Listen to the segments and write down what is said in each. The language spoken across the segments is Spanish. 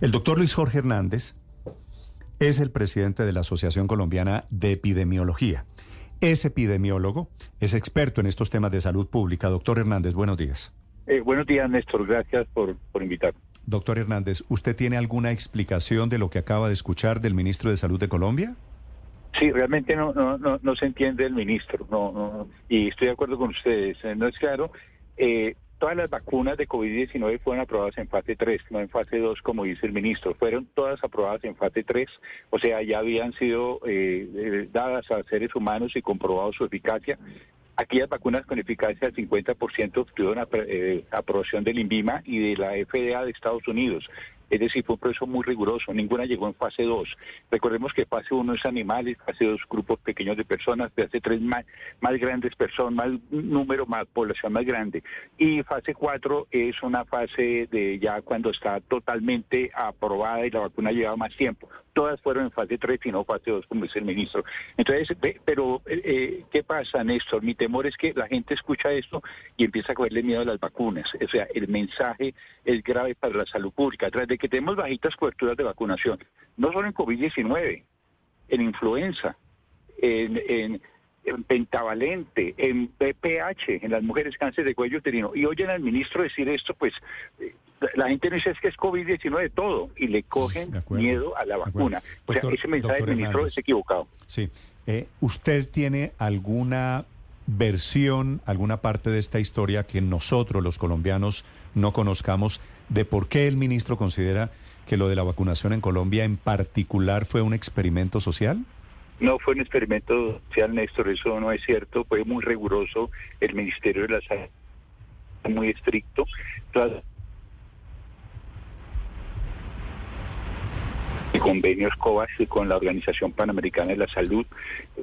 El doctor Luis Jorge Hernández es el presidente de la Asociación Colombiana de Epidemiología. Es epidemiólogo, es experto en estos temas de salud pública. Doctor Hernández, buenos días. Eh, buenos días, Néstor. Gracias por, por invitarme. Doctor Hernández, ¿usted tiene alguna explicación de lo que acaba de escuchar del ministro de Salud de Colombia? Sí, realmente no, no, no, no se entiende el ministro, no, no, y estoy de acuerdo con ustedes. Eh, no es claro. Eh, todas las vacunas de COVID-19 fueron aprobadas en fase 3, no en fase 2, como dice el ministro. Fueron todas aprobadas en fase 3, o sea, ya habían sido eh, eh, dadas a seres humanos y comprobado su eficacia. Aquellas vacunas con eficacia del 50% obtuvieron eh, aprobación del INVIMA y de la FDA de Estados Unidos. Es decir, fue un proceso muy riguroso. Ninguna llegó en fase 2. Recordemos que fase 1 es animales, fase 2 grupos pequeños de personas, fase 3 más, grandes personas, más número, más población más grande. Y fase 4 es una fase de ya cuando está totalmente aprobada y la vacuna lleva más tiempo. Todas fueron en fase 3 y no fase 2, como dice el ministro. Entonces, pero eh, eh, ¿qué pasa, Néstor? Mi temor es que la gente escucha esto y empieza a cogerle miedo a las vacunas. O sea, el mensaje es grave para la salud pública. Tras de que tenemos bajitas coberturas de vacunación, no solo en COVID-19, en influenza, en, pentavalente, en PPH, en las mujeres cáncer de cuello uterino. Y oyen al ministro decir esto, pues eh, la gente no dice es que es COVID-19 todo y le cogen miedo a la vacuna. o sea, ese mensaje del ministro es equivocado. Sí. Eh, ¿Usted tiene alguna versión, alguna parte de esta historia que nosotros los colombianos no conozcamos de por qué el ministro considera que lo de la vacunación en Colombia en particular fue un experimento social? No fue un experimento social, Néstor, eso no es cierto, fue muy riguroso, el Ministerio de la Salud muy estricto. Convenios COVAX con la Organización Panamericana de la Salud,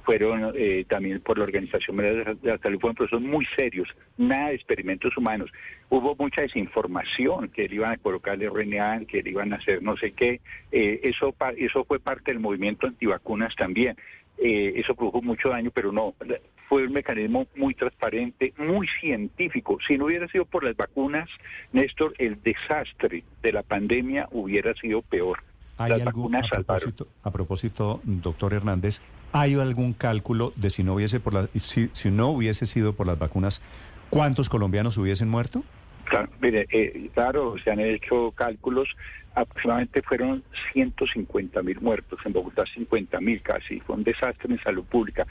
fueron eh, también por la Organización de la Salud, fueron procesos muy serios, nada de experimentos humanos. Hubo mucha desinformación, que le iban a colocarle RNA, que le iban a hacer no sé qué. Eh, eso, eso fue parte del movimiento antivacunas también. Eh, eso produjo mucho daño, pero no, fue un mecanismo muy transparente, muy científico. Si no hubiera sido por las vacunas, Néstor, el desastre de la pandemia hubiera sido peor. ¿Hay algún, a propósito, a propósito, doctor Hernández, ¿hay algún cálculo de si no hubiese por la, si, si no hubiese sido por las vacunas, cuántos colombianos hubiesen muerto? Claro, mire, eh, claro, se han hecho cálculos, aproximadamente fueron 150 mil muertos, en Bogotá 50 mil casi, fue un desastre en salud pública.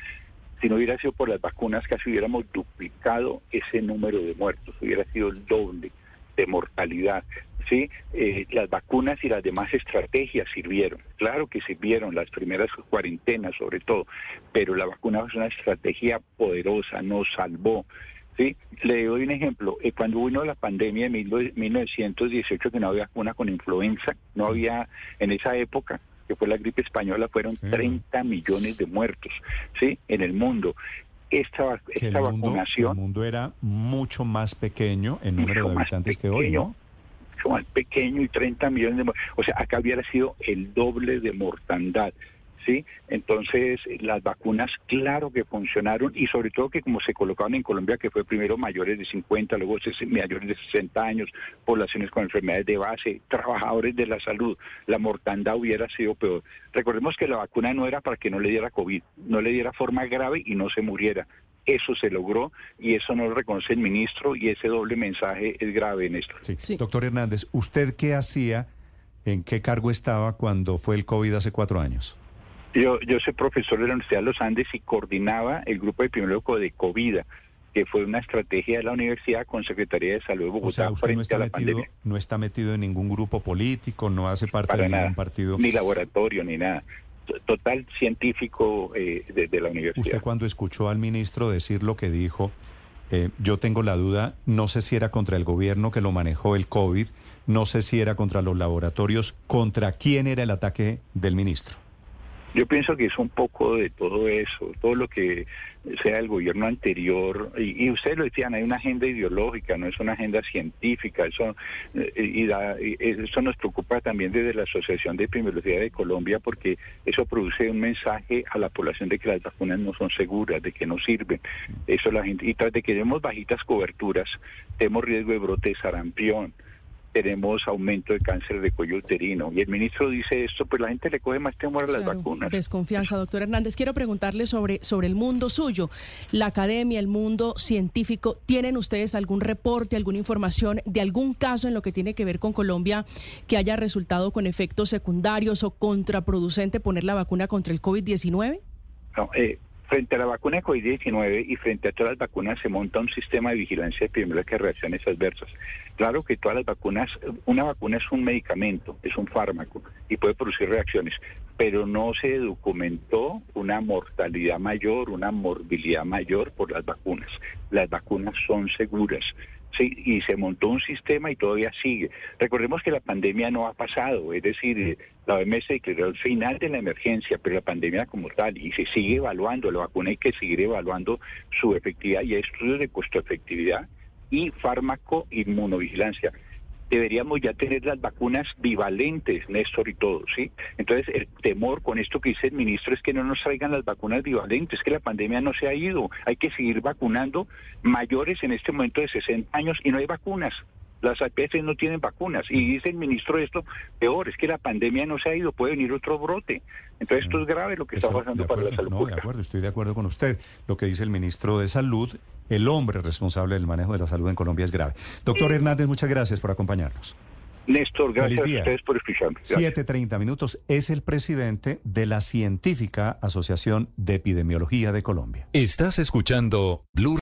Si no hubiera sido por las vacunas, casi hubiéramos duplicado ese número de muertos, hubiera sido el doble de mortalidad. ¿Sí? Eh, las vacunas y las demás estrategias sirvieron. Claro que sirvieron, las primeras cuarentenas sobre todo, pero la vacuna es una estrategia poderosa, nos salvó. ¿sí? Le doy un ejemplo. Eh, cuando vino la pandemia de 1918, que no había vacuna con influenza, no había en esa época, que fue la gripe española, fueron 30 millones de muertos ¿sí? en el mundo esta, esta vacunación. El mundo era mucho más pequeño en número de habitantes que hoy, ¿no? Mucho más pequeño y 30 millones de. O sea, acá hubiera sido el doble de mortandad. ¿sí? Entonces, las vacunas, claro que funcionaron y sobre todo que como se colocaron en Colombia, que fue primero mayores de 50, luego mayores de 60 años, poblaciones con enfermedades de base, trabajadores de la salud, la mortandad hubiera sido peor. Recordemos que la vacuna no era para que no le diera COVID, no le diera forma grave y no se muriera. Eso se logró y eso no lo reconoce el ministro y ese doble mensaje es grave en esto. Sí. Doctor Hernández, ¿usted qué hacía, en qué cargo estaba cuando fue el COVID hace cuatro años? Yo, yo soy profesor de la Universidad de los Andes y coordinaba el grupo epidemiológico de COVID, que fue una estrategia de la universidad con Secretaría de Salud de Bogotá o sea, usted no está metido, No está metido en ningún grupo político, no hace parte de ningún partido. Ni laboratorio, ni nada. Total científico eh, de, la universidad. Usted cuando escuchó al ministro decir lo que dijo, eh, yo tengo la duda, no sé si era contra el gobierno que lo manejó el COVID, no sé si era contra los laboratorios, ¿contra quién era el ataque del ministro? Yo pienso que es un poco de todo eso, todo lo que sea el gobierno anterior, y, ustedes lo decían, hay una agenda ideológica, no es una agenda científica, eso, eh, y, eso nos preocupa también desde la Asociación de Epidemiología de Colombia, porque eso produce un mensaje a la población de que las vacunas no son seguras, de que no sirven. Eso la gente, y tras de que tenemos bajitas coberturas, tenemos riesgo de brote de sarampión, tenemos aumento de cáncer de cuello uterino. Y el ministro dice esto, pues la gente le coge más temor a las vacunas. Desconfianza, doctor Hernández. Quiero preguntarle sobre, sobre el mundo suyo, la academia, el mundo científico. ¿Tienen ustedes algún reporte, alguna información de algún caso en lo que tiene que ver con Colombia que haya resultado con efectos secundarios o contraproducente poner la vacuna contra el COVID-19? No, eh, Frente a la vacuna de COVID-19 y frente a todas las vacunas se monta un sistema de vigilancia epidemiológica de reacciones adversas. Claro que todas las vacunas, una vacuna es un medicamento, es un fármaco y puede producir reacciones, pero no se documentó una mortalidad mayor, una morbilidad mayor por las vacunas. Las vacunas son seguras. Sí, y se montó un sistema y todavía sigue. Recordemos que la pandemia no ha pasado, es decir, la OMS declaró el final de la emergencia, pero la pandemia como tal, y se sigue evaluando, la vacuna hay que seguir evaluando su efectividad y hay estudios de costo efectividad y fármaco inmunovigilancia deberíamos ya tener las vacunas bivalentes, Néstor y todo, ¿sí? Entonces, el temor con esto que dice el ministro es que no nos traigan las vacunas bivalentes, que la pandemia no se ha ido. Hay que seguir vacunando mayores en este momento de 60 años y no hay vacunas. Las APS no tienen vacunas. Y dice el ministro esto, peor, es que la pandemia no se ha ido, puede venir otro brote. Entonces esto es grave lo que está pasando para la salud no, De acuerdo, estoy de acuerdo con usted. Lo que dice el ministro de Salud, el hombre responsable del manejo de la salud en Colombia es grave. Doctor Hernández, muchas gracias por acompañarnos. Néstor, gracias a ustedes por escucharme. 7.30 minutos. Es el presidente de la Científica Asociación de Epidemiología de Colombia. Estás escuchando Blue